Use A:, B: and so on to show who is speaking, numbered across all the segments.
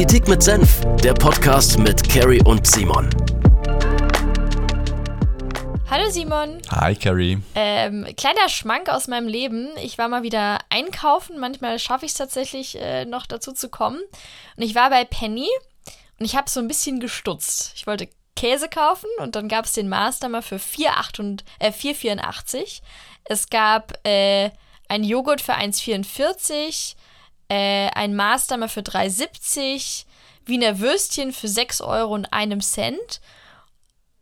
A: Politik mit Senf, der Podcast mit Carrie und Simon.
B: Hallo Simon.
C: Hi Carrie.
B: Ähm, kleiner Schmank aus meinem Leben. Ich war mal wieder einkaufen. Manchmal schaffe ich es tatsächlich äh, noch dazu zu kommen. Und ich war bei Penny und ich habe so ein bisschen gestutzt. Ich wollte Käse kaufen und dann gab es den Master mal für 4,84. Äh, 4,84. Es gab äh, ein Joghurt für 1,44 äh, ein Maßdammer für 3,70, Wiener Würstchen für 6 Euro und einem Cent.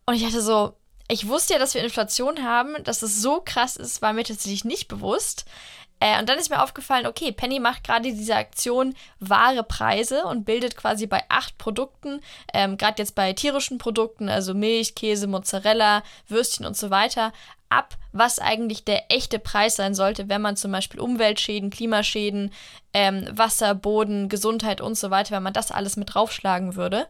B: Und ich hatte so, ich wusste ja, dass wir Inflation haben, dass es so krass ist, war mir tatsächlich nicht bewusst. Äh, und dann ist mir aufgefallen, okay, Penny macht gerade diese Aktion wahre Preise und bildet quasi bei acht Produkten, ähm, gerade jetzt bei tierischen Produkten, also Milch, Käse, Mozzarella, Würstchen und so weiter, ab, was eigentlich der echte Preis sein sollte, wenn man zum Beispiel Umweltschäden, Klimaschäden, ähm, Wasser, Boden, Gesundheit und so weiter, wenn man das alles mit draufschlagen würde.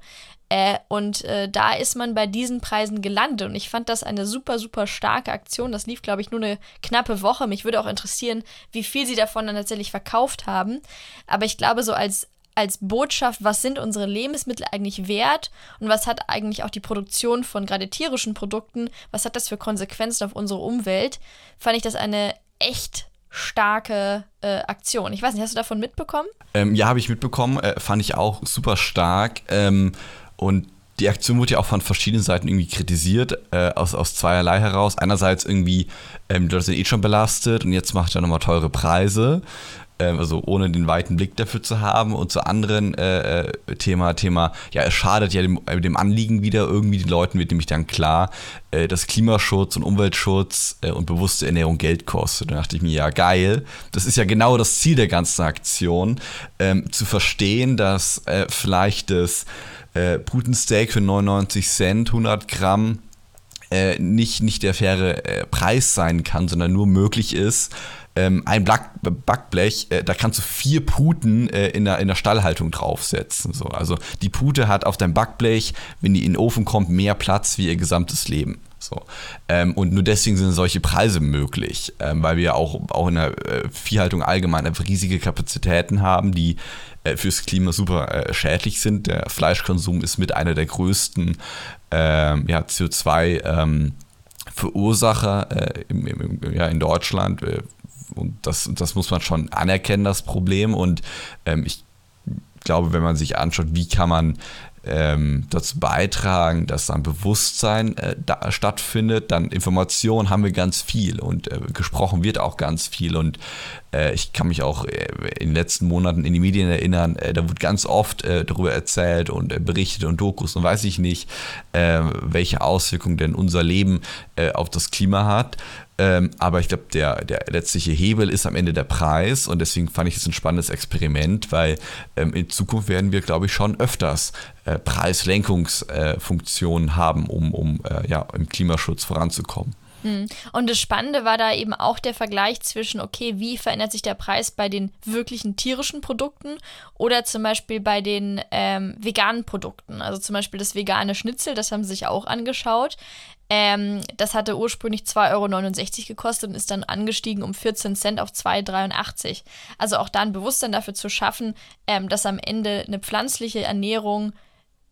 B: Äh, und äh, da ist man bei diesen Preisen gelandet. Und ich fand das eine super, super starke Aktion. Das lief, glaube ich, nur eine knappe Woche. Mich würde auch interessieren, wie viel sie davon dann tatsächlich verkauft haben. Aber ich glaube, so als als Botschaft, was sind unsere Lebensmittel eigentlich wert und was hat eigentlich auch die Produktion von gerade tierischen Produkten, was hat das für Konsequenzen auf unsere Umwelt, fand ich das eine echt starke äh, Aktion. Ich weiß nicht, hast du davon mitbekommen?
C: Ähm, ja, habe ich mitbekommen, äh, fand ich auch super stark. Ähm, und die Aktion wurde ja auch von verschiedenen Seiten irgendwie kritisiert, äh, aus, aus zweierlei heraus. Einerseits irgendwie, ähm, die Leute sind eh schon belastet und jetzt macht er nochmal teure Preise. Ähm, also ohne den weiten Blick dafür zu haben. Und zu anderen äh, äh, Thema, Thema, ja, es schadet ja dem, äh, dem Anliegen wieder irgendwie. Den Leuten wird nämlich dann klar, äh, dass Klimaschutz und Umweltschutz äh, und bewusste Ernährung Geld kostet. Da dachte ich mir, ja, geil. Das ist ja genau das Ziel der ganzen Aktion, ähm, zu verstehen, dass äh, vielleicht das äh, Putensteak für 99 Cent, 100 Gramm, äh, nicht, nicht der faire äh, Preis sein kann, sondern nur möglich ist, ähm, ein Backblech, äh, da kannst du vier Puten äh, in, der, in der Stallhaltung draufsetzen. So. Also die Pute hat auf deinem Backblech, wenn die in den Ofen kommt, mehr Platz wie ihr gesamtes Leben. So. Ähm, und nur deswegen sind solche Preise möglich, ähm, weil wir auch, auch in der äh, Viehhaltung allgemein riesige Kapazitäten haben, die äh, fürs Klima super äh, schädlich sind. Der Fleischkonsum ist mit einer der größten ähm, ja, CO2- ähm, Verursacher äh, im, im, ja, in Deutschland. Äh, und das, das muss man schon anerkennen, das Problem. Und ähm, ich glaube, wenn man sich anschaut, wie kann man ähm, dazu beitragen, dass dann Bewusstsein äh, da stattfindet, dann Information haben wir ganz viel und äh, gesprochen wird auch ganz viel und äh, ich kann mich auch äh, in den letzten Monaten in die Medien erinnern, äh, da wird ganz oft äh, darüber erzählt und berichtet und Dokus und weiß ich nicht, welche Auswirkungen denn unser Leben auf das Klima hat ähm, aber ich glaube, der, der letztliche Hebel ist am Ende der Preis und deswegen fand ich es ein spannendes Experiment, weil ähm, in Zukunft werden wir, glaube ich, schon öfters äh, Preislenkungsfunktionen äh, haben, um, um äh, ja, im Klimaschutz voranzukommen.
B: Hm. Und das Spannende war da eben auch der Vergleich zwischen, okay, wie verändert sich der Preis bei den wirklichen tierischen Produkten oder zum Beispiel bei den ähm, veganen Produkten. Also zum Beispiel das vegane Schnitzel, das haben sie sich auch angeschaut. Ähm, das hatte ursprünglich 2,69 Euro gekostet und ist dann angestiegen um 14 Cent auf 2,83. Euro. Also auch da ein Bewusstsein dafür zu schaffen, ähm, dass am Ende eine pflanzliche Ernährung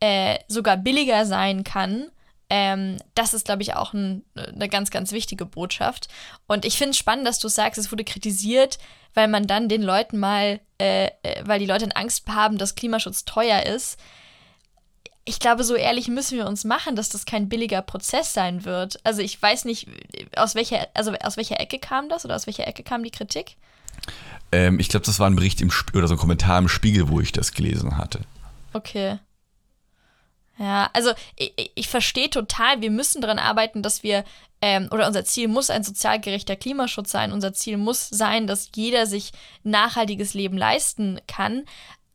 B: äh, sogar billiger sein kann ähm, das ist, glaube ich, auch ein, eine ganz, ganz wichtige Botschaft. Und ich finde es spannend, dass du sagst, es wurde kritisiert, weil man dann den Leuten mal, äh, äh, weil die Leute Angst haben, dass Klimaschutz teuer ist. Ich glaube, so ehrlich müssen wir uns machen, dass das kein billiger Prozess sein wird. Also ich weiß nicht, aus welcher, also aus welcher Ecke kam das oder aus welcher Ecke kam die Kritik?
C: Ähm, ich glaube, das war ein Bericht im Sp oder so ein Kommentar im Spiegel, wo ich das gelesen hatte.
B: Okay. Ja, also ich, ich verstehe total, wir müssen daran arbeiten, dass wir, ähm, oder unser Ziel muss ein sozial gerechter Klimaschutz sein. Unser Ziel muss sein, dass jeder sich nachhaltiges Leben leisten kann.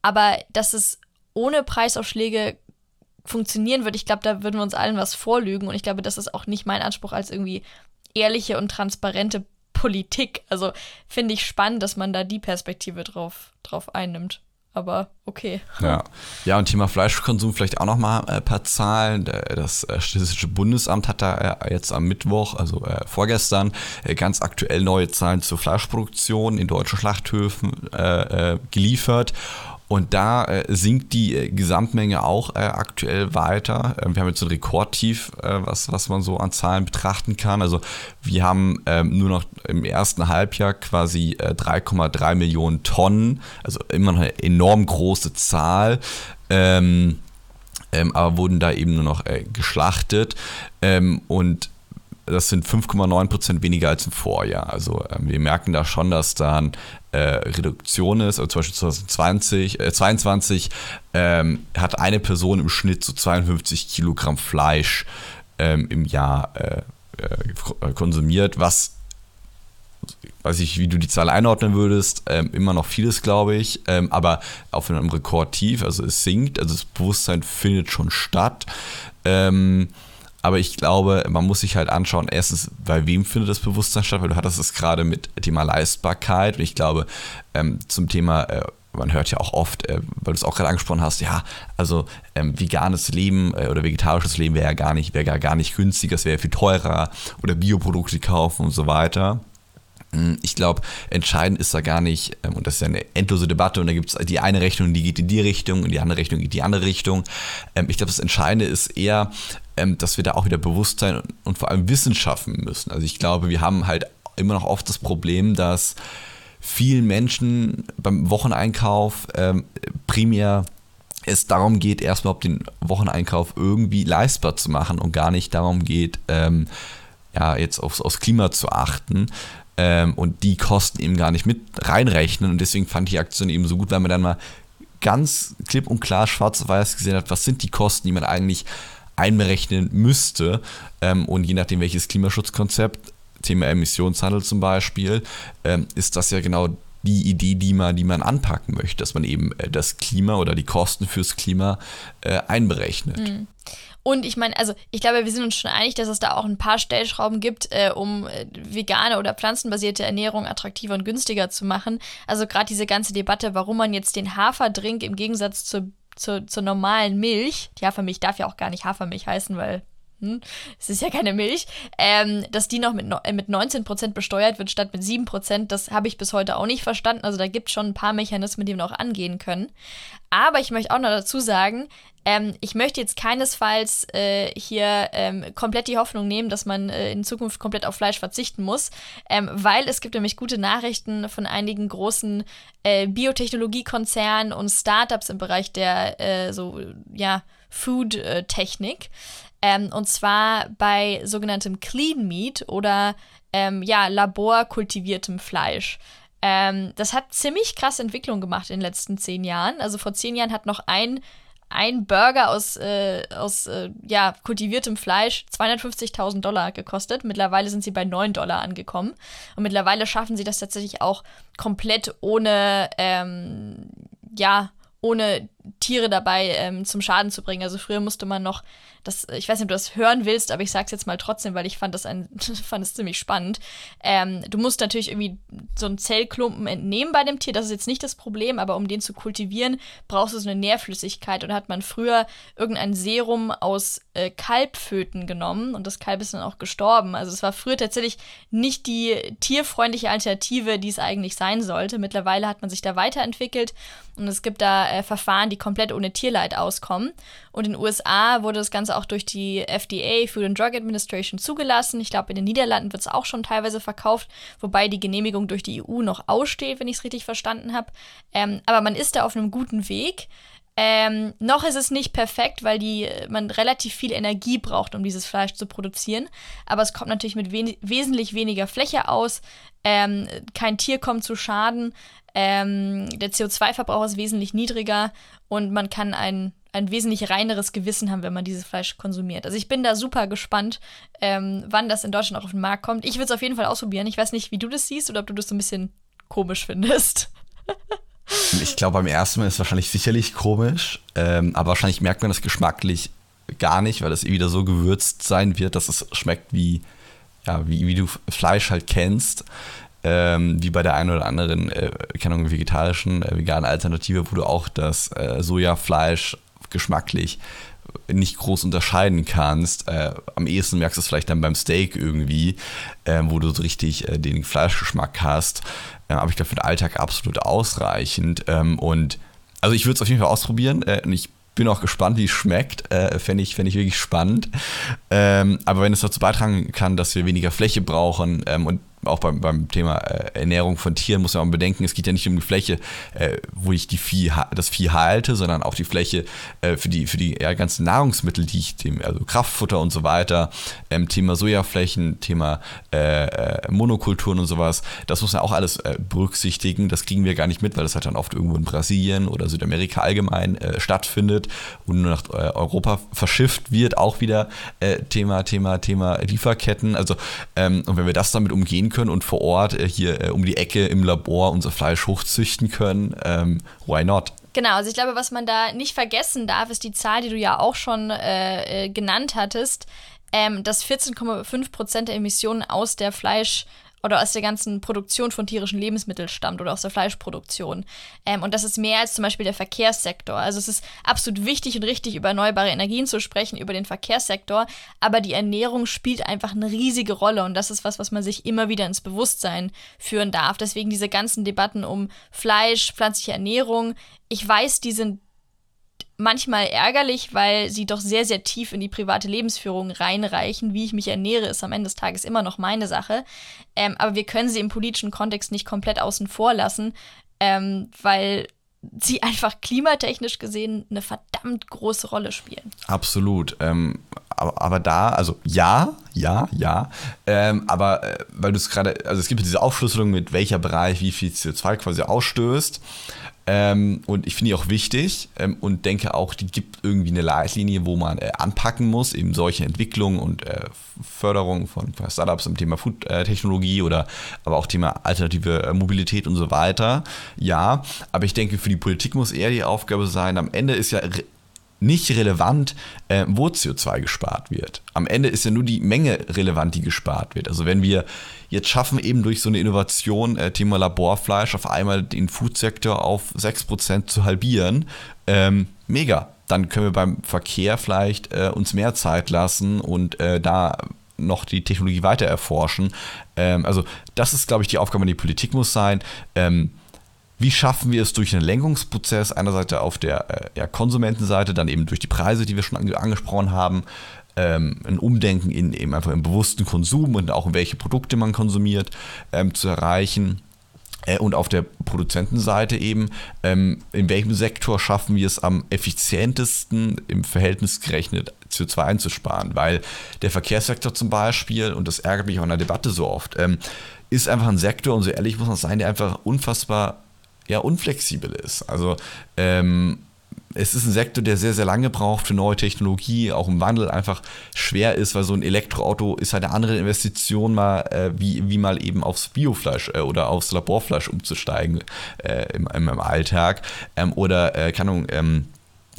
B: Aber dass es ohne Preisaufschläge funktionieren wird, ich glaube, da würden wir uns allen was vorlügen. Und ich glaube, das ist auch nicht mein Anspruch als irgendwie ehrliche und transparente Politik. Also finde ich spannend, dass man da die Perspektive drauf, drauf einnimmt aber okay.
C: Ja, ja und Thema Fleischkonsum vielleicht auch nochmal ein äh, paar Zahlen. Das äh, Statistische Bundesamt hat da äh, jetzt am Mittwoch, also vorgestern, ganz aktuell neue Zahlen zur Fleischproduktion in deutschen Schlachthöfen geliefert. Und da äh, sinkt die äh, Gesamtmenge auch äh, aktuell weiter. Ähm, wir haben jetzt ein Rekordtief, äh, was, was man so an Zahlen betrachten kann. Also wir haben ähm, nur noch im ersten Halbjahr quasi 3,3 äh, Millionen Tonnen, also immer noch eine enorm große Zahl. Ähm, ähm, aber wurden da eben nur noch äh, geschlachtet. Ähm, und das sind 5,9 Prozent weniger als im Vorjahr. Also ähm, wir merken da schon, dass da eine äh, Reduktion ist. Also zum Beispiel 2020, äh, 22 ähm, hat eine Person im Schnitt so 52 Kilogramm Fleisch ähm, im Jahr äh, äh konsumiert, was weiß ich, wie du die Zahl einordnen würdest, ähm, immer noch vieles, glaube ich, ähm, aber auf einem Rekordtief, also es sinkt, also das Bewusstsein findet schon statt. Ähm, aber ich glaube, man muss sich halt anschauen, erstens, bei wem findet das Bewusstsein statt, weil du hattest es gerade mit Thema Leistbarkeit und ich glaube, ähm, zum Thema, äh, man hört ja auch oft, äh, weil du es auch gerade angesprochen hast, ja, also ähm, veganes Leben äh, oder vegetarisches Leben wäre ja gar nicht, wäre gar nicht günstig, das wäre viel teurer oder Bioprodukte kaufen und so weiter. Hm, ich glaube, entscheidend ist da gar nicht, ähm, und das ist ja eine endlose Debatte, und da gibt es die eine Rechnung, die geht in die Richtung, und die andere Rechnung geht in die andere Richtung. Ähm, ich glaube, das Entscheidende ist eher, ähm, dass wir da auch wieder Bewusstsein und vor allem Wissen schaffen müssen. Also ich glaube, wir haben halt immer noch oft das Problem, dass vielen Menschen beim Wocheneinkauf primär es darum geht, erstmal den Wocheneinkauf irgendwie leistbar zu machen und gar nicht darum geht, ja, jetzt aufs, aufs Klima zu achten ähm, und die Kosten eben gar nicht mit reinrechnen. Und deswegen fand ich die Aktion eben so gut, weil man dann mal ganz klipp und klar schwarz auf weiß gesehen hat, was sind die Kosten, die man eigentlich einberechnen müsste. Ähm, und je nachdem, welches Klimaschutzkonzept, Thema Emissionshandel zum Beispiel, ähm, ist das ja genau die Idee, die man, die man anpacken möchte, dass man eben äh, das Klima oder die Kosten fürs Klima äh, einberechnet. Mhm.
B: Und ich meine, also ich glaube, wir sind uns schon einig, dass es da auch ein paar Stellschrauben gibt, äh, um äh, vegane oder pflanzenbasierte Ernährung attraktiver und günstiger zu machen. Also gerade diese ganze Debatte, warum man jetzt den Haferdrink im Gegensatz zur, zur, zur normalen Milch, die Hafermilch darf ja auch gar nicht Hafermilch heißen, weil hm, es ist ja keine Milch, ähm, dass die noch mit, äh, mit 19% besteuert wird statt mit 7%, das habe ich bis heute auch nicht verstanden. Also da gibt es schon ein paar Mechanismen, die wir auch angehen können. Aber ich möchte auch noch dazu sagen, ähm, ich möchte jetzt keinesfalls äh, hier ähm, komplett die Hoffnung nehmen, dass man äh, in Zukunft komplett auf Fleisch verzichten muss, ähm, weil es gibt nämlich gute Nachrichten von einigen großen äh, Biotechnologiekonzernen und Startups im Bereich der äh, so ja Food-Technik. Ähm, und zwar bei sogenanntem Clean Meat oder ähm, ja laborkultiviertem Fleisch. Ähm, das hat ziemlich krasse Entwicklung gemacht in den letzten zehn Jahren. Also vor zehn Jahren hat noch ein ein Burger aus, äh, aus äh, ja, kultiviertem Fleisch 250.000 Dollar gekostet. Mittlerweile sind sie bei 9 Dollar angekommen. Und mittlerweile schaffen sie das tatsächlich auch komplett ohne, ähm, ja, ohne Tiere dabei ähm, zum Schaden zu bringen. Also früher musste man noch, das, ich weiß nicht, ob du das hören willst, aber ich sag's jetzt mal trotzdem, weil ich fand das ein, fand es ziemlich spannend. Ähm, du musst natürlich irgendwie so einen Zellklumpen entnehmen bei dem Tier, das ist jetzt nicht das Problem, aber um den zu kultivieren, brauchst du so eine Nährflüssigkeit. Und da hat man früher irgendein Serum aus äh, Kalbföten genommen und das Kalb ist dann auch gestorben. Also es war früher tatsächlich nicht die tierfreundliche Alternative, die es eigentlich sein sollte. Mittlerweile hat man sich da weiterentwickelt und es gibt da äh, Verfahren, die komplett ohne Tierleid auskommen. Und in den USA wurde das Ganze auch durch die FDA, Food and Drug Administration, zugelassen. Ich glaube, in den Niederlanden wird es auch schon teilweise verkauft, wobei die Genehmigung durch die EU noch aussteht, wenn ich es richtig verstanden habe. Ähm, aber man ist da auf einem guten Weg. Ähm, noch ist es nicht perfekt, weil die, man relativ viel Energie braucht, um dieses Fleisch zu produzieren. Aber es kommt natürlich mit wen wesentlich weniger Fläche aus. Ähm, kein Tier kommt zu Schaden. Ähm, der CO2-Verbrauch ist wesentlich niedriger und man kann ein, ein wesentlich reineres Gewissen haben, wenn man dieses Fleisch konsumiert. Also ich bin da super gespannt, ähm, wann das in Deutschland auch auf den Markt kommt. Ich würde es auf jeden Fall ausprobieren. Ich weiß nicht, wie du das siehst oder ob du das so ein bisschen komisch findest.
C: ich glaube, beim ersten Mal ist es wahrscheinlich sicherlich komisch, ähm, aber wahrscheinlich merkt man das geschmacklich gar nicht, weil es wieder so gewürzt sein wird, dass es schmeckt wie, ja, wie, wie du Fleisch halt kennst ähm, wie bei der einen oder anderen, äh, keine Ahnung, vegetarischen, äh, veganen Alternative, wo du auch das äh, Sojafleisch geschmacklich nicht groß unterscheiden kannst. Äh, am ehesten merkst du es vielleicht dann beim Steak irgendwie, äh, wo du so richtig äh, den Fleischgeschmack hast. Aber ich glaube, für den Alltag absolut ausreichend. Ähm, und also ich würde es auf jeden Fall ausprobieren äh, und ich bin auch gespannt, wie es schmeckt. Äh, Fände ich, ich wirklich spannend. Ähm, aber wenn es dazu beitragen kann, dass wir weniger Fläche brauchen ähm, und auch beim, beim Thema äh, Ernährung von Tieren muss man bedenken, es geht ja nicht um die Fläche, äh, wo ich die Vieh, das Vieh halte, sondern auch die Fläche äh, für die, für die ja, ganzen Nahrungsmittel, die ich dem, also Kraftfutter und so weiter, ähm, Thema Sojaflächen, Thema äh, äh, Monokulturen und sowas, das muss man auch alles äh, berücksichtigen. Das kriegen wir gar nicht mit, weil das halt dann oft irgendwo in Brasilien oder Südamerika allgemein stattfindet und nur nach Europa verschifft wird, auch wieder Thema, Thema, Thema Lieferketten. Also, ähm, und wenn wir das damit umgehen können und vor Ort äh, hier äh, um die Ecke im Labor unser Fleisch hochzüchten können, ähm, why not?
B: Genau, also ich glaube, was man da nicht vergessen darf, ist die Zahl, die du ja auch schon äh, äh genannt hattest, ähm, dass 14,5 Prozent der Emissionen aus der Fleisch- oder aus der ganzen Produktion von tierischen Lebensmitteln stammt oder aus der Fleischproduktion. Ähm, und das ist mehr als zum Beispiel der Verkehrssektor. Also es ist absolut wichtig und richtig, über erneuerbare Energien zu sprechen, über den Verkehrssektor, aber die Ernährung spielt einfach eine riesige Rolle und das ist was, was man sich immer wieder ins Bewusstsein führen darf. Deswegen diese ganzen Debatten um Fleisch, pflanzliche Ernährung. Ich weiß, die sind manchmal ärgerlich, weil sie doch sehr, sehr tief in die private Lebensführung reinreichen. Wie ich mich ernähre, ist am Ende des Tages immer noch meine Sache. Ähm, aber wir können sie im politischen Kontext nicht komplett außen vor lassen, ähm, weil sie einfach klimatechnisch gesehen eine verdammt große Rolle spielen.
C: Absolut. Ähm, aber, aber, da, also ja, ja, ja. Ähm, aber äh, weil du es gerade, also es gibt diese Aufschlüsselung, mit welcher Bereich wie viel CO2 quasi ausstößt. Ähm, und ich finde die auch wichtig ähm, und denke auch, die gibt irgendwie eine Leitlinie, wo man äh, anpacken muss, eben solche Entwicklungen und äh, Förderung von Startups im Thema Food-Technologie oder aber auch Thema alternative äh, Mobilität und so weiter. Ja, aber ich denke, für die Politik muss eher die Aufgabe sein, am Ende ist ja nicht relevant, äh, wo CO2 gespart wird. Am Ende ist ja nur die Menge relevant, die gespart wird. Also wenn wir jetzt schaffen, eben durch so eine Innovation, äh, Thema Laborfleisch, auf einmal den Foodsektor auf 6% zu halbieren, ähm, mega. Dann können wir beim Verkehr vielleicht äh, uns mehr Zeit lassen und äh, da noch die Technologie weiter erforschen. Ähm, also das ist, glaube ich, die Aufgabe die Politik muss sein. Ähm, wie schaffen wir es durch einen Lenkungsprozess, einerseits auf der äh, Konsumentenseite, dann eben durch die Preise, die wir schon ange angesprochen haben, ähm, ein Umdenken in eben einfach im bewussten Konsum und auch in welche Produkte man konsumiert, ähm, zu erreichen. Äh, und auf der Produzentenseite eben, ähm, in welchem Sektor schaffen wir es am effizientesten im Verhältnis gerechnet CO2 einzusparen? Weil der Verkehrssektor zum Beispiel, und das ärgert mich auch in der Debatte so oft, ähm, ist einfach ein Sektor, und so ehrlich muss man sein, der einfach unfassbar ja, unflexibel ist. Also ähm, es ist ein Sektor, der sehr, sehr lange braucht für neue Technologie, auch im Wandel einfach schwer ist, weil so ein Elektroauto ist halt eine andere Investition, mal, äh, wie, wie mal eben aufs Biofleisch äh, oder aufs Laborfleisch umzusteigen äh, im, im, Alltag. Ähm, oder, äh, keine Ahnung, ähm,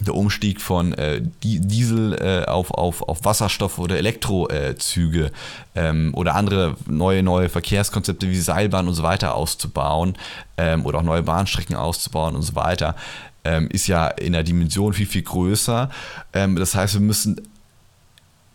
C: der Umstieg von äh, Diesel äh, auf, auf, auf Wasserstoff oder Elektrozüge ähm, oder andere neue, neue Verkehrskonzepte wie Seilbahn und so weiter auszubauen ähm, oder auch neue Bahnstrecken auszubauen und so weiter, ähm, ist ja in der Dimension viel, viel größer. Ähm, das heißt, wir müssen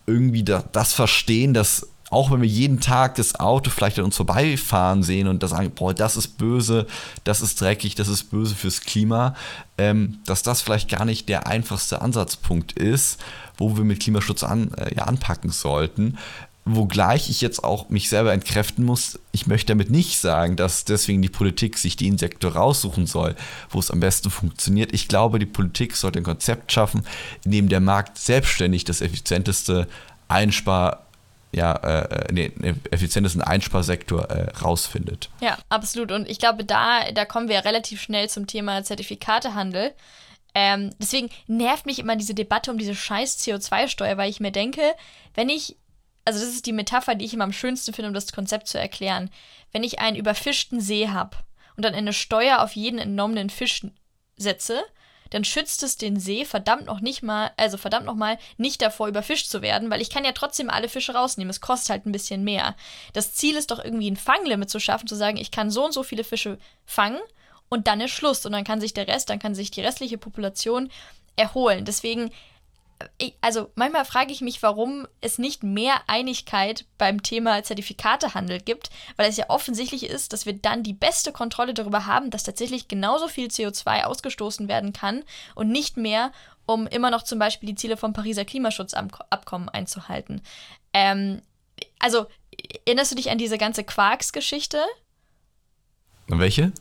C: irgendwie da, das verstehen, dass auch wenn wir jeden Tag das Auto vielleicht an uns vorbeifahren sehen und das sagen, boah, das ist böse, das ist dreckig, das ist böse fürs Klima, ähm, dass das vielleicht gar nicht der einfachste Ansatzpunkt ist, wo wir mit Klimaschutz an, äh, ja, anpacken sollten. Wogleich ich jetzt auch mich selber entkräften muss, ich möchte damit nicht sagen, dass deswegen die Politik sich den Sektor raussuchen soll, wo es am besten funktioniert. Ich glaube, die Politik sollte ein Konzept schaffen, in dem der Markt selbstständig das effizienteste Einspar ja, äh, äh, effizientesten Einsparsektor äh, rausfindet.
B: Ja, absolut. Und ich glaube, da, da kommen wir relativ schnell zum Thema Zertifikatehandel. Ähm, deswegen nervt mich immer diese Debatte um diese scheiß CO2-Steuer, weil ich mir denke, wenn ich, also das ist die Metapher, die ich immer am schönsten finde, um das Konzept zu erklären, wenn ich einen überfischten See habe und dann eine Steuer auf jeden entnommenen Fisch setze, dann schützt es den See verdammt noch nicht mal, also verdammt noch mal nicht davor überfischt zu werden, weil ich kann ja trotzdem alle Fische rausnehmen. Es kostet halt ein bisschen mehr. Das Ziel ist doch irgendwie ein Fanglimit zu schaffen, zu sagen, ich kann so und so viele Fische fangen und dann ist Schluss und dann kann sich der Rest, dann kann sich die restliche Population erholen. Deswegen also manchmal frage ich mich, warum es nicht mehr Einigkeit beim Thema Zertifikatehandel gibt, weil es ja offensichtlich ist, dass wir dann die beste Kontrolle darüber haben, dass tatsächlich genauso viel CO2 ausgestoßen werden kann und nicht mehr, um immer noch zum Beispiel die Ziele vom Pariser Klimaschutzabkommen einzuhalten. Ähm, also, erinnerst du dich an diese ganze Quarks-Geschichte?
C: Welche?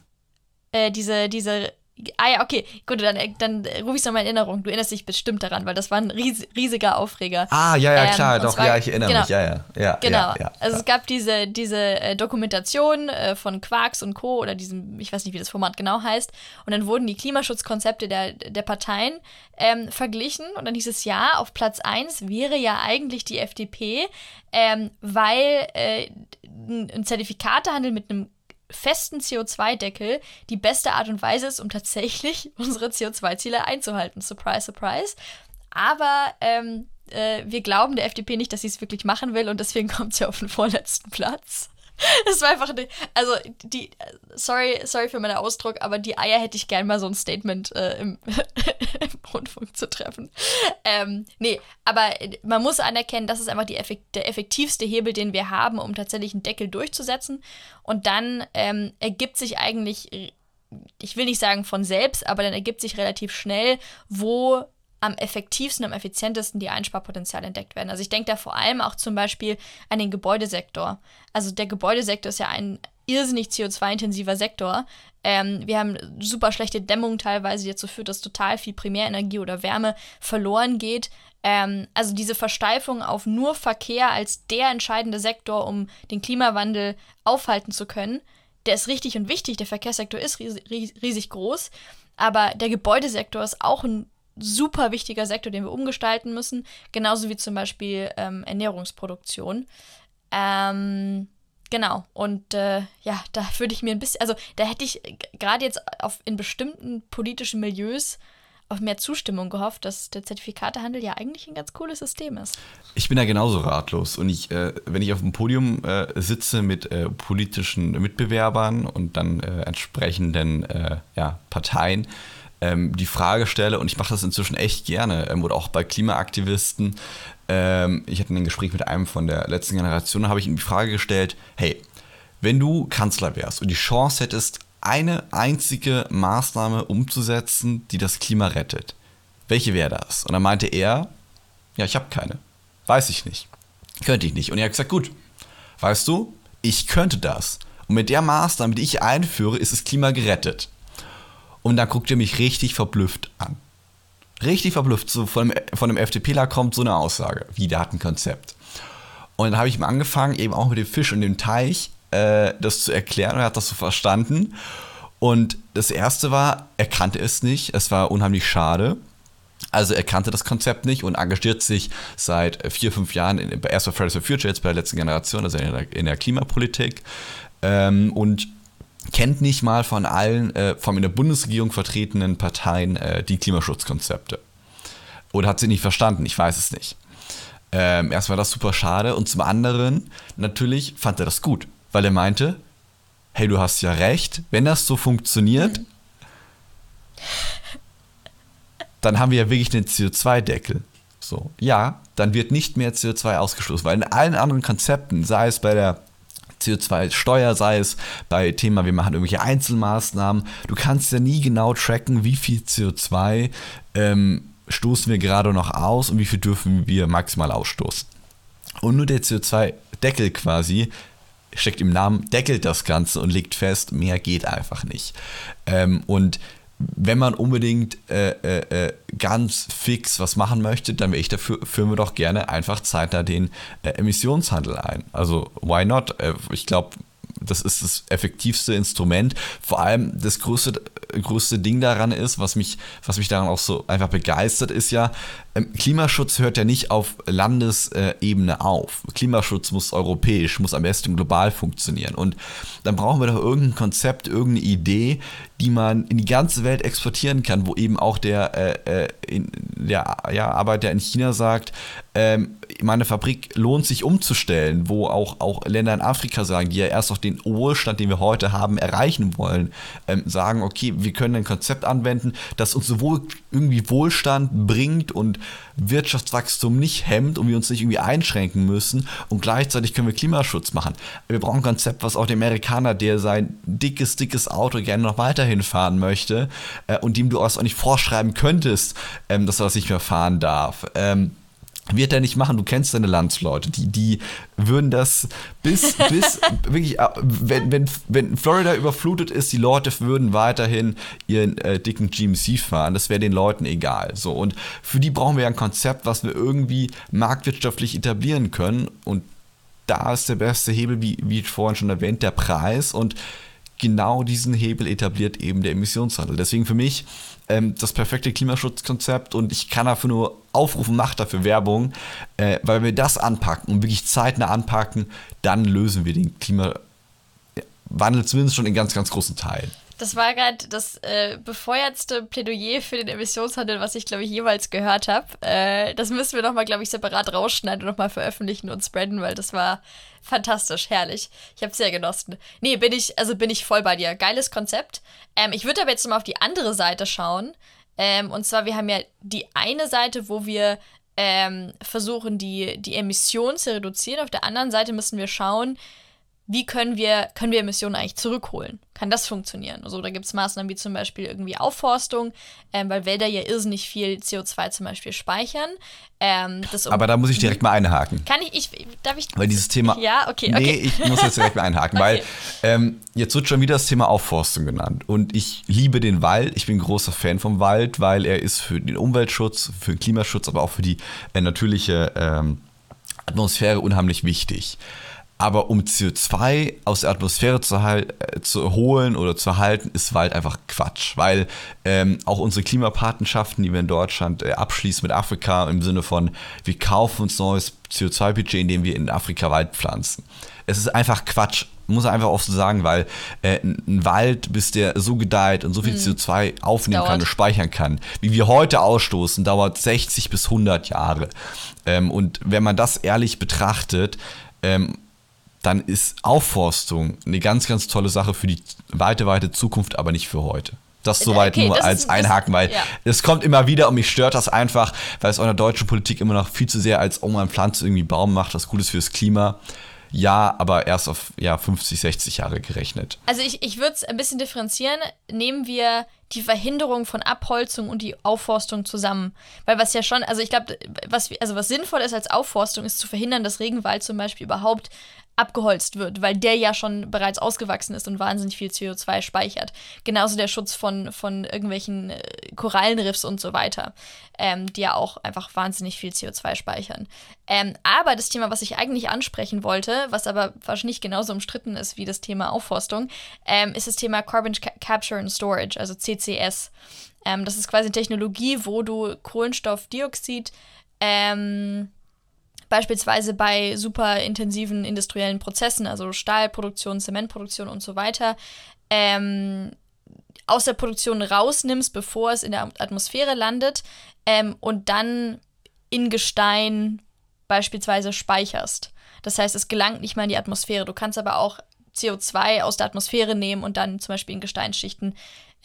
B: Äh, diese, diese Ah ja, okay, gut, dann, dann rufe ich es nochmal in Erinnerung. Du erinnerst dich bestimmt daran, weil das war ein ries riesiger Aufreger.
C: Ah, ja, ja, ähm, klar, doch, zwar, ja, ich erinnere
B: genau,
C: mich, ja, ja. ja
B: genau,
C: ja, ja,
B: also es gab diese, diese äh, Dokumentation äh, von Quarks und Co. oder diesem, ich weiß nicht, wie das Format genau heißt. Und dann wurden die Klimaschutzkonzepte der, der Parteien ähm, verglichen und dann hieß es ja, auf Platz 1 wäre ja eigentlich die FDP, ähm, weil äh, ein Zertifikatehandel mit einem festen CO2-Deckel die beste Art und Weise ist, um tatsächlich unsere CO2-Ziele einzuhalten. Surprise, surprise. Aber ähm, äh, wir glauben der FDP nicht, dass sie es wirklich machen will und deswegen kommt sie auf den vorletzten Platz. Das war einfach, eine, also die, sorry, sorry für meinen Ausdruck, aber die Eier hätte ich gern mal so ein Statement äh, im, im, Rundfunk zu treffen. Ähm, nee, aber man muss anerkennen, das ist einfach effekt, der effektivste Hebel, den wir haben, um tatsächlich einen Deckel durchzusetzen. Und dann ähm, ergibt sich eigentlich, ich will nicht sagen von selbst, aber dann ergibt sich relativ schnell, wo am effektivsten, am effizientesten die Einsparpotenziale entdeckt werden. Also ich denke da vor allem auch zum Beispiel an den Gebäudesektor. Also der Gebäudesektor ist ja ein irrsinnig CO2-intensiver Sektor. Ähm, wir haben super schlechte Dämmung teilweise, die dazu führt, dass total viel Primärenergie oder Wärme verloren geht. Ähm, also diese Versteifung auf nur Verkehr als der entscheidende Sektor, um den Klimawandel aufhalten zu können, der ist richtig und wichtig. Der Verkehrssektor ist riesig, riesig groß. Aber der Gebäudesektor ist auch ein super wichtiger Sektor, den wir umgestalten müssen, genauso wie zum Beispiel ähm, Ernährungsproduktion. Ähm, genau, und äh, ja, da würde ich mir ein bisschen, also da hätte ich gerade jetzt auf, in bestimmten politischen Milieus auf mehr Zustimmung gehofft, dass der Zertifikatehandel ja eigentlich ein ganz cooles System ist.
C: Ich bin da genauso ratlos. Und ich, äh, wenn ich auf dem Podium äh, sitze mit äh, politischen Mitbewerbern und dann äh, entsprechenden äh, ja, Parteien, ähm, die Frage stelle, und ich mache das inzwischen echt gerne, ähm, oder auch bei Klimaaktivisten, ähm, ich hatte ein Gespräch mit einem von der letzten Generation, da habe ich ihm die Frage gestellt, hey, wenn du Kanzler wärst und die Chance hättest, eine einzige Maßnahme umzusetzen, die das Klima rettet, welche wäre das? Und dann meinte er, ja, ich habe keine. Weiß ich nicht. Könnte ich nicht. Und er hat gesagt, gut, weißt du, ich könnte das. Und mit der Maßnahme, die ich einführe, ist das Klima gerettet. Und dann guckt er mich richtig verblüfft an. Richtig verblüfft. So von, von einem FDPler kommt so eine Aussage, wie der hat ein Konzept. Und dann habe ich ihm angefangen, eben auch mit dem Fisch und dem Teich äh, das zu erklären und er hat das so verstanden. Und das erste war, er kannte es nicht. Es war unheimlich schade. Also er kannte das Konzept nicht und engagiert sich seit vier, fünf Jahren in, erst bei Fridays for Future, jetzt bei der letzten Generation, also in der, in der Klimapolitik. Ähm, und kennt nicht mal von allen äh, von in der Bundesregierung vertretenen Parteien äh, die Klimaschutzkonzepte. Oder hat sie nicht verstanden? Ich weiß es nicht. Ähm, erst war das super schade und zum anderen natürlich fand er das gut, weil er meinte, hey, du hast ja recht, wenn das so funktioniert, mhm. dann haben wir ja wirklich den CO2-Deckel. So, ja, dann wird nicht mehr CO2 ausgestoßen, weil in allen anderen Konzepten, sei es bei der CO2-Steuer, sei es bei Thema, wir machen irgendwelche Einzelmaßnahmen. Du kannst ja nie genau tracken, wie viel CO2 ähm, stoßen wir gerade noch aus und wie viel dürfen wir maximal ausstoßen. Und nur der CO2-Deckel quasi steckt im Namen, deckelt das Ganze und legt fest, mehr geht einfach nicht. Ähm, und wenn man unbedingt äh, äh, äh, ganz fix was machen möchte, dann wäre ich dafür, führen wir doch gerne einfach zeitnah den äh, Emissionshandel ein. Also, why not? Äh, ich glaube, das ist das effektivste Instrument. Vor allem das größte, größte Ding daran ist, was mich, was mich daran auch so einfach begeistert, ist ja, ähm, Klimaschutz hört ja nicht auf Landesebene auf. Klimaschutz muss europäisch, muss am besten global funktionieren. Und dann brauchen wir doch irgendein Konzept, irgendeine Idee, die man in die ganze Welt exportieren kann, wo eben auch der, äh, äh in, der ja, Arbeiter in China sagt, ähm, meine Fabrik lohnt sich umzustellen, wo auch, auch Länder in Afrika sagen, die ja erst noch den Wohlstand, den wir heute haben, erreichen wollen, ähm, sagen, okay, wir können ein Konzept anwenden, das uns sowohl irgendwie Wohlstand bringt und Wirtschaftswachstum nicht hemmt und wir uns nicht irgendwie einschränken müssen und gleichzeitig können wir Klimaschutz machen. Wir brauchen ein Konzept, was auch der Amerikaner, der sein dickes, dickes Auto gerne noch weiterhin fahren möchte äh, und dem du auch nicht vorschreiben könntest, ähm, dass er das nicht mehr fahren darf. Ähm, wird er nicht machen, du kennst deine Landsleute, die, die würden das bis, bis wirklich, äh, wenn, wenn, wenn Florida überflutet ist, die Leute würden weiterhin ihren äh, dicken GMC fahren, das wäre den Leuten egal. So, und für die brauchen wir ja ein Konzept, was wir irgendwie marktwirtschaftlich etablieren können. Und da ist der beste Hebel, wie, wie vorhin schon erwähnt, der Preis. Und genau diesen Hebel etabliert eben der Emissionshandel. Deswegen für mich ähm, das perfekte Klimaschutzkonzept und ich kann dafür nur aufrufen, macht dafür Werbung, äh, weil wir das anpacken und wirklich zeitnah anpacken, dann lösen wir den Klimawandel zumindest schon in ganz, ganz großen Teilen.
B: Das war gerade das äh, befeuertste Plädoyer für den Emissionshandel, was ich, glaube ich, jemals gehört habe. Äh, das müssen wir nochmal, glaube ich, separat rausschneiden und nochmal veröffentlichen und spreaden, weil das war fantastisch, herrlich. Ich habe es sehr genossen. Nee, bin ich, also bin ich voll bei dir. Geiles Konzept. Ähm, ich würde aber jetzt mal auf die andere Seite schauen. Ähm, und zwar, wir haben ja die eine Seite, wo wir ähm, versuchen, die, die Emissionen zu reduzieren. Auf der anderen Seite müssen wir schauen, wie können wir, können wir Emissionen eigentlich zurückholen? Kann das funktionieren? Also da gibt es Maßnahmen wie zum Beispiel irgendwie Aufforstung, ähm, weil Wälder ja irrsinnig viel CO2 zum Beispiel speichern. Ähm,
C: um Aber da muss ich direkt mal einhaken.
B: Kann ich, ich darf ich?
C: Weil dieses Thema.
B: Ja, okay, okay.
C: Nee, ich muss jetzt direkt mal einhaken, okay. weil ähm, jetzt wird schon wieder das Thema Aufforstung genannt. Und ich liebe den Wald. Ich bin großer Fan vom Wald, weil er ist für den Umweltschutz, für den Klimaschutz, aber auch für die äh, natürliche ähm, Atmosphäre unheimlich wichtig. Aber um CO2 aus der Atmosphäre zu, äh, zu, holen oder zu halten, ist Wald einfach Quatsch. Weil ähm, auch unsere Klimapatenschaften, die wir in Deutschland äh, abschließen mit Afrika, im Sinne von, wir kaufen uns neues CO2-Budget, indem wir in Afrika Wald pflanzen. Es ist einfach Quatsch, muss er einfach oft so sagen, weil äh, ein Wald, bis der so gedeiht und so viel mhm. CO2 aufnehmen kann und speichern kann, wie wir heute ausstoßen, dauert 60 bis 100 Jahre. Ähm, und wenn man das ehrlich betrachtet, ähm, dann ist Aufforstung eine ganz, ganz tolle Sache für die weite, weite Zukunft, aber nicht für heute. Das soweit okay, nur als ist, Einhaken, weil ja. es kommt immer wieder und mich stört das einfach, weil es auch in der deutschen Politik immer noch viel zu sehr als, oh man pflanzt irgendwie Baum, macht das Gutes fürs Klima. Ja, aber erst auf ja, 50, 60 Jahre gerechnet.
B: Also ich, ich würde es ein bisschen differenzieren. Nehmen wir die Verhinderung von Abholzung und die Aufforstung zusammen. Weil was ja schon, also ich glaube, was, also was sinnvoll ist als Aufforstung, ist zu verhindern, dass Regenwald zum Beispiel überhaupt abgeholzt wird, weil der ja schon bereits ausgewachsen ist und wahnsinnig viel CO2 speichert. Genauso der Schutz von, von irgendwelchen äh, Korallenriffs und so weiter, ähm, die ja auch einfach wahnsinnig viel CO2 speichern. Ähm, aber das Thema, was ich eigentlich ansprechen wollte, was aber wahrscheinlich genauso umstritten ist wie das Thema Aufforstung, ähm, ist das Thema Carbon Capture and Storage, also CCS. Ähm, das ist quasi eine Technologie, wo du Kohlenstoffdioxid ähm, beispielsweise bei super intensiven industriellen Prozessen, also Stahlproduktion, Zementproduktion und so weiter, ähm, aus der Produktion rausnimmst, bevor es in der Atmosphäre landet ähm, und dann in Gestein beispielsweise speicherst. Das heißt, es gelangt nicht mal in die Atmosphäre. Du kannst aber auch CO2 aus der Atmosphäre nehmen und dann zum Beispiel in Gesteinsschichten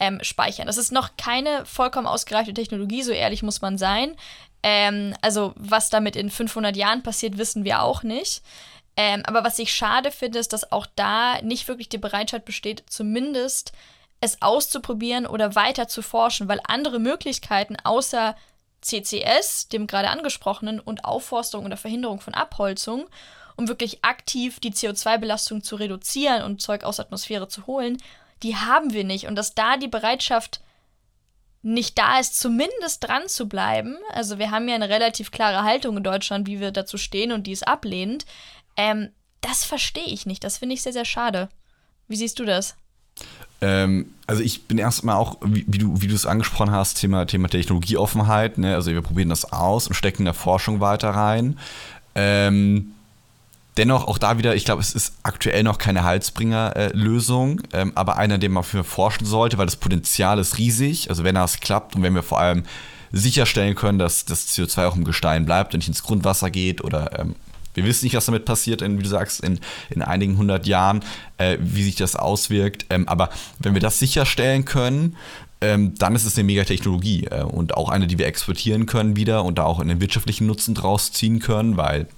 B: ähm, speichern. Das ist noch keine vollkommen ausgereifte Technologie, so ehrlich muss man sein. Ähm, also was damit in 500 Jahren passiert, wissen wir auch nicht. Ähm, aber was ich schade finde, ist, dass auch da nicht wirklich die Bereitschaft besteht, zumindest es auszuprobieren oder weiter zu forschen, weil andere Möglichkeiten außer CCS, dem gerade angesprochenen, und Aufforstung oder Verhinderung von Abholzung, um wirklich aktiv die CO2-Belastung zu reduzieren und Zeug aus der Atmosphäre zu holen, die haben wir nicht. Und dass da die Bereitschaft nicht da ist, zumindest dran zu bleiben. Also wir haben ja eine relativ klare Haltung in Deutschland, wie wir dazu stehen und die ist ablehnend. Ähm, das verstehe ich nicht. Das finde ich sehr, sehr schade. Wie siehst du das?
C: Ähm, also ich bin erstmal auch, wie, wie du es angesprochen hast, Thema, Thema Technologieoffenheit. Ne? Also wir probieren das aus und stecken in der Forschung weiter rein. Ähm, Dennoch auch da wieder, ich glaube, es ist aktuell noch keine Halsbringer-Lösung, äh, ähm, aber einer, den man für forschen sollte, weil das Potenzial ist riesig. Also wenn das klappt und wenn wir vor allem sicherstellen können, dass das CO2 auch im Gestein bleibt und nicht ins Grundwasser geht oder ähm, wir wissen nicht, was damit passiert, in, wie du sagst, in, in einigen hundert Jahren, äh, wie sich das auswirkt. Ähm, aber wenn wir das sicherstellen können, ähm, dann ist es eine Megatechnologie äh, und auch eine, die wir exportieren können wieder und da auch einen wirtschaftlichen Nutzen draus ziehen können, weil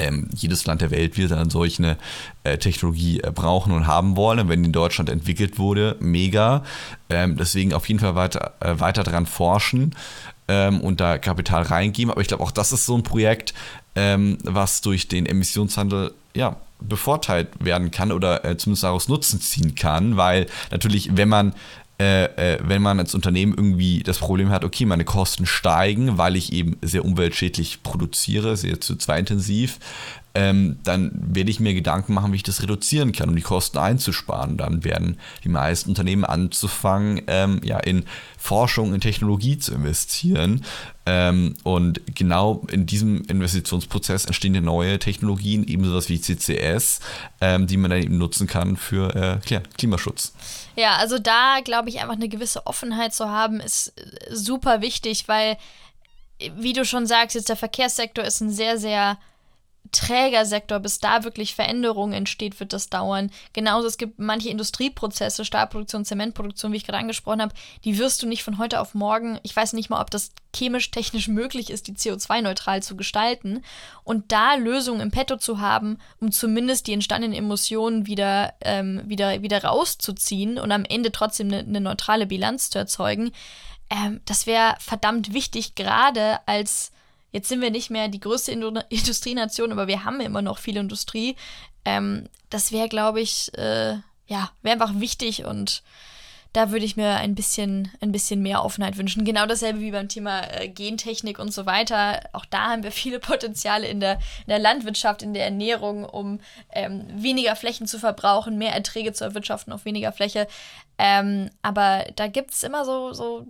C: ähm, jedes Land der Welt wird dann solch eine äh, Technologie äh, brauchen und haben wollen. wenn in Deutschland entwickelt wurde, mega. Ähm, deswegen auf jeden Fall weiter, äh, weiter daran forschen ähm, und da Kapital reingeben. Aber ich glaube, auch das ist so ein Projekt, ähm, was durch den Emissionshandel ja, bevorteilt werden kann oder äh, zumindest daraus Nutzen ziehen kann, weil natürlich, wenn man äh, äh, wenn man als Unternehmen irgendwie das Problem hat, okay, meine Kosten steigen, weil ich eben sehr umweltschädlich produziere, sehr CO2-intensiv, ähm, dann werde ich mir Gedanken machen, wie ich das reduzieren kann, um die Kosten einzusparen. Dann werden die meisten Unternehmen anzufangen, ähm, ja, in Forschung, in Technologie zu investieren. Ähm, und genau in diesem Investitionsprozess entstehen ja neue Technologien, eben sowas wie CCS, ähm, die man dann eben nutzen kann für äh, Klimaschutz.
B: Ja, also da glaube ich einfach eine gewisse Offenheit zu haben, ist äh, super wichtig, weil, wie du schon sagst, jetzt der Verkehrssektor ist ein sehr, sehr Trägersektor, bis da wirklich Veränderung entsteht, wird das dauern. Genauso, es gibt manche Industrieprozesse, Stahlproduktion, Zementproduktion, wie ich gerade angesprochen habe, die wirst du nicht von heute auf morgen, ich weiß nicht mal, ob das chemisch, technisch möglich ist, die CO2-neutral zu gestalten. Und da Lösungen im Petto zu haben, um zumindest die entstandenen Emissionen wieder, ähm, wieder, wieder rauszuziehen und am Ende trotzdem eine, eine neutrale Bilanz zu erzeugen, ähm, das wäre verdammt wichtig, gerade als Jetzt sind wir nicht mehr die größte Industrienation, aber wir haben immer noch viel Industrie. Ähm, das wäre, glaube ich, äh, ja, wäre einfach wichtig und da würde ich mir ein bisschen, ein bisschen mehr Offenheit wünschen. Genau dasselbe wie beim Thema äh, Gentechnik und so weiter. Auch da haben wir viele Potenziale in der, in der Landwirtschaft, in der Ernährung, um ähm, weniger Flächen zu verbrauchen, mehr Erträge zu erwirtschaften auf weniger Fläche. Ähm, aber da gibt es immer so, so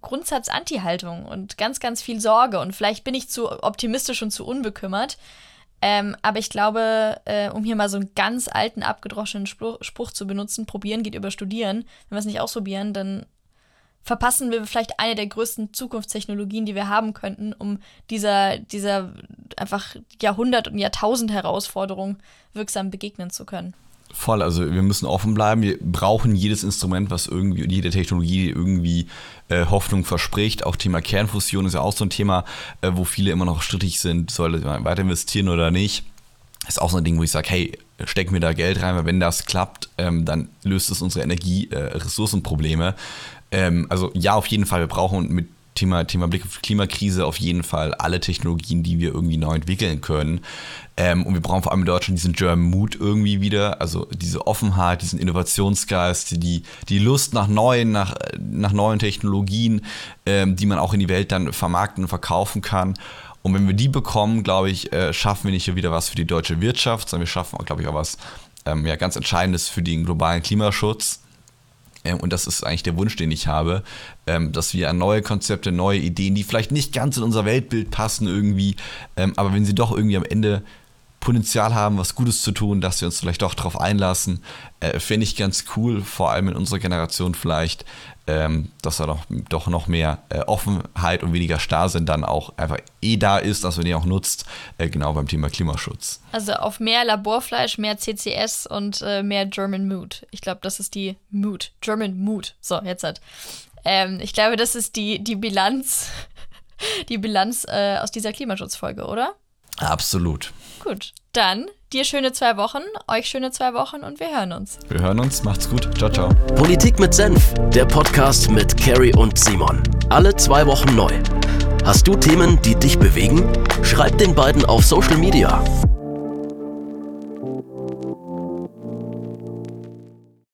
B: Grundsatz-Anti-Haltung und ganz, ganz viel Sorge. Und vielleicht bin ich zu optimistisch und zu unbekümmert. Ähm, aber ich glaube, äh, um hier mal so einen ganz alten, abgedroschenen Spruch, Spruch zu benutzen, probieren geht über studieren. Wenn wir es nicht ausprobieren, dann verpassen wir vielleicht eine der größten Zukunftstechnologien, die wir haben könnten, um dieser, dieser einfach Jahrhundert- und Jahrtausend-Herausforderung wirksam begegnen zu können.
C: Voll, also wir müssen offen bleiben. Wir brauchen jedes Instrument, was irgendwie, jede Technologie, die irgendwie äh, Hoffnung verspricht. Auch Thema Kernfusion ist ja auch so ein Thema, äh, wo viele immer noch strittig sind, soll man weiter investieren oder nicht. Ist auch so ein Ding, wo ich sage, hey, steck mir da Geld rein, weil wenn das klappt, ähm, dann löst es unsere Energie-Ressourcenprobleme. Äh, ähm, also ja, auf jeden Fall, wir brauchen mit Thema, Thema Blick auf die Klimakrise auf jeden Fall alle Technologien, die wir irgendwie neu entwickeln können. Ähm, und wir brauchen vor allem in Deutschland diesen German Mood irgendwie wieder, also diese Offenheit, diesen Innovationsgeist, die, die Lust nach neuen, nach, nach neuen Technologien, ähm, die man auch in die Welt dann vermarkten und verkaufen kann. Und wenn wir die bekommen, glaube ich, äh, schaffen wir nicht nur wieder was für die deutsche Wirtschaft, sondern wir schaffen auch, glaube ich, auch was ähm, ja, ganz Entscheidendes für den globalen Klimaschutz. Ähm, und das ist eigentlich der Wunsch, den ich habe, ähm, dass wir an neue Konzepte, neue Ideen, die vielleicht nicht ganz in unser Weltbild passen irgendwie, ähm, aber wenn sie doch irgendwie am Ende Potenzial haben, was Gutes zu tun, dass wir uns vielleicht doch darauf einlassen, äh, fände ich ganz cool, vor allem in unserer Generation vielleicht, ähm, dass da doch, doch noch mehr äh, Offenheit und weniger Starrsinn dann auch einfach eh da ist, dass man die auch nutzt, äh, genau beim Thema Klimaschutz.
B: Also auf mehr Laborfleisch, mehr CCS und äh, mehr German Mood. Ich glaube, das ist die Mood. German Mood. So, jetzt hat. Ähm, ich glaube, das ist die, die Bilanz, die Bilanz äh, aus dieser Klimaschutzfolge, oder?
C: Absolut.
B: Gut, dann dir schöne zwei Wochen, euch schöne zwei Wochen und wir hören uns.
C: Wir hören uns, macht's gut. Ciao, ciao.
A: Politik mit Senf, der Podcast mit Carrie und Simon. Alle zwei Wochen neu. Hast du Themen, die dich bewegen? Schreib den beiden auf Social Media